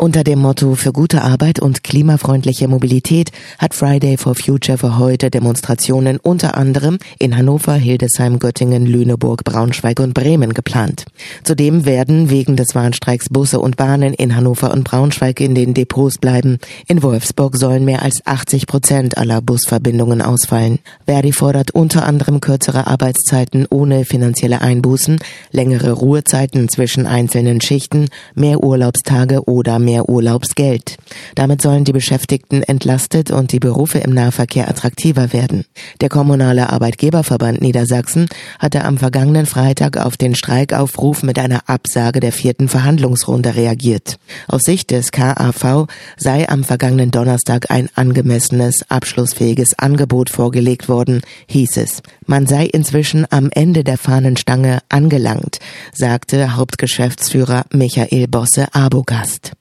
Unter dem Motto für gute Arbeit und klimafreundliche Mobilität hat Friday for Future für heute Demonstrationen unter anderem in Hannover, Hildesheim, Göttingen, Lüneburg, Braunschweig und Bremen geplant. Zudem werden wegen des Warnstreiks Busse und Bahnen in Hannover und Braunschweig in den Depots bleiben. In Wolfsburg sollen mehr als 80 Prozent aller Busverbindungen ausfallen. Verdi fordert unter anderem kürzere Arbeitszeiten ohne finanzielle Einbußen, längere Ruhezeiten zwischen einzelnen Schichten, mehr Urlaubstage oder Urlaubsgeld. Damit sollen die Beschäftigten entlastet und die Berufe im Nahverkehr attraktiver werden. Der Kommunale Arbeitgeberverband Niedersachsen hatte am vergangenen Freitag auf den Streikaufruf mit einer Absage der vierten Verhandlungsrunde reagiert. Aus Sicht des KAV sei am vergangenen Donnerstag ein angemessenes, abschlussfähiges Angebot vorgelegt worden, hieß es. Man sei inzwischen am Ende der Fahnenstange angelangt, sagte Hauptgeschäftsführer Michael Bosse Abogast.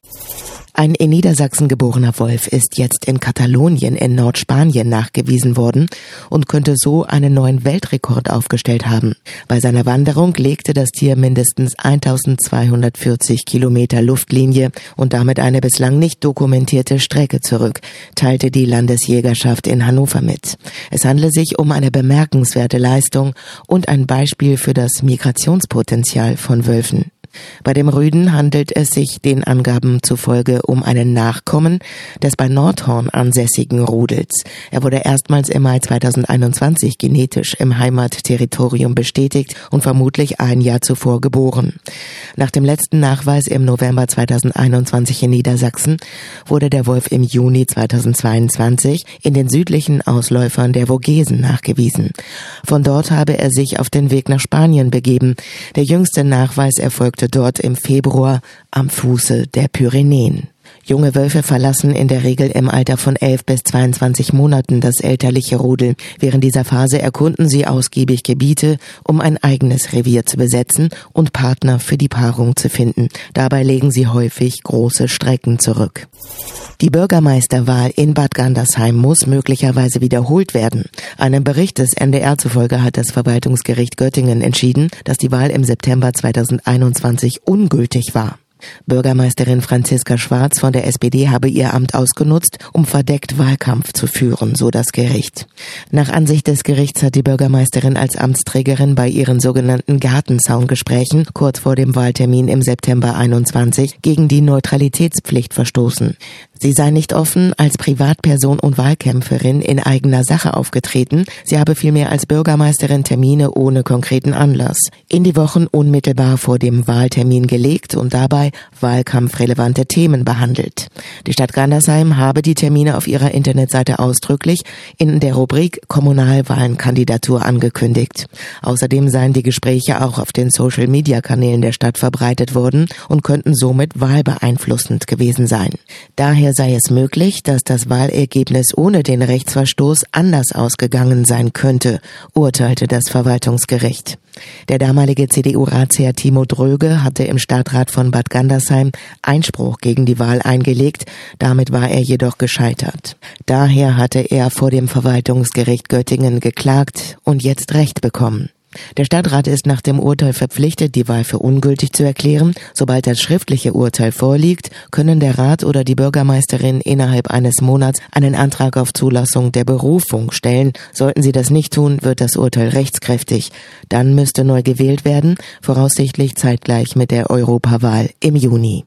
Ein in Niedersachsen geborener Wolf ist jetzt in Katalonien in Nordspanien nachgewiesen worden und könnte so einen neuen Weltrekord aufgestellt haben. Bei seiner Wanderung legte das Tier mindestens 1240 Kilometer Luftlinie und damit eine bislang nicht dokumentierte Strecke zurück, teilte die Landesjägerschaft in Hannover mit. Es handle sich um eine bemerkenswerte Leistung und ein Beispiel für das Migrationspotenzial von Wölfen. Bei dem Rüden handelt es sich den Angaben zufolge um einen Nachkommen des bei Nordhorn ansässigen Rudels. Er wurde erstmals im Mai 2021 genetisch im Heimatterritorium bestätigt und vermutlich ein Jahr zuvor geboren. Nach dem letzten Nachweis im November 2021 in Niedersachsen wurde der Wolf im Juni 2022 in den südlichen Ausläufern der Vogesen nachgewiesen. Von dort habe er sich auf den Weg nach Spanien begeben. Der jüngste Nachweis erfolgte dort im Februar am Fuße der Pyrenäen. Junge Wölfe verlassen in der Regel im Alter von 11 bis 22 Monaten das elterliche Rudel. Während dieser Phase erkunden sie ausgiebig Gebiete, um ein eigenes Revier zu besetzen und Partner für die Paarung zu finden. Dabei legen sie häufig große Strecken zurück. Die Bürgermeisterwahl in Bad Gandersheim muss möglicherweise wiederholt werden. Einem Bericht des NDR zufolge hat das Verwaltungsgericht Göttingen entschieden, dass die Wahl im September 2021 ungültig war. Bürgermeisterin Franziska Schwarz von der SPD habe ihr Amt ausgenutzt, um verdeckt Wahlkampf zu führen, so das Gericht. Nach Ansicht des Gerichts hat die Bürgermeisterin als Amtsträgerin bei ihren sogenannten Gartenzaungesprächen kurz vor dem Wahltermin im September 21 gegen die Neutralitätspflicht verstoßen. Sie sei nicht offen als Privatperson und Wahlkämpferin in eigener Sache aufgetreten, sie habe vielmehr als Bürgermeisterin Termine ohne konkreten Anlass in die Wochen unmittelbar vor dem Wahltermin gelegt und dabei wahlkampfrelevante Themen behandelt. Die Stadt Gandersheim habe die Termine auf ihrer Internetseite ausdrücklich in der Rubrik Kommunalwahlenkandidatur angekündigt. Außerdem seien die Gespräche auch auf den Social-Media-Kanälen der Stadt verbreitet worden und könnten somit wahlbeeinflussend gewesen sein. Daher sei es möglich, dass das Wahlergebnis ohne den Rechtsverstoß anders ausgegangen sein könnte, urteilte das Verwaltungsgericht. Der damalige CDU-Ratsherr Timo Dröge hatte im Stadtrat von Bad Gandersheim Einspruch gegen die Wahl eingelegt, damit war er jedoch gescheitert. Daher hatte er vor dem Verwaltungsgericht Göttingen geklagt und jetzt Recht bekommen. Der Stadtrat ist nach dem Urteil verpflichtet, die Wahl für ungültig zu erklären. Sobald das schriftliche Urteil vorliegt, können der Rat oder die Bürgermeisterin innerhalb eines Monats einen Antrag auf Zulassung der Berufung stellen. Sollten sie das nicht tun, wird das Urteil rechtskräftig. Dann müsste neu gewählt werden, voraussichtlich zeitgleich mit der Europawahl im Juni.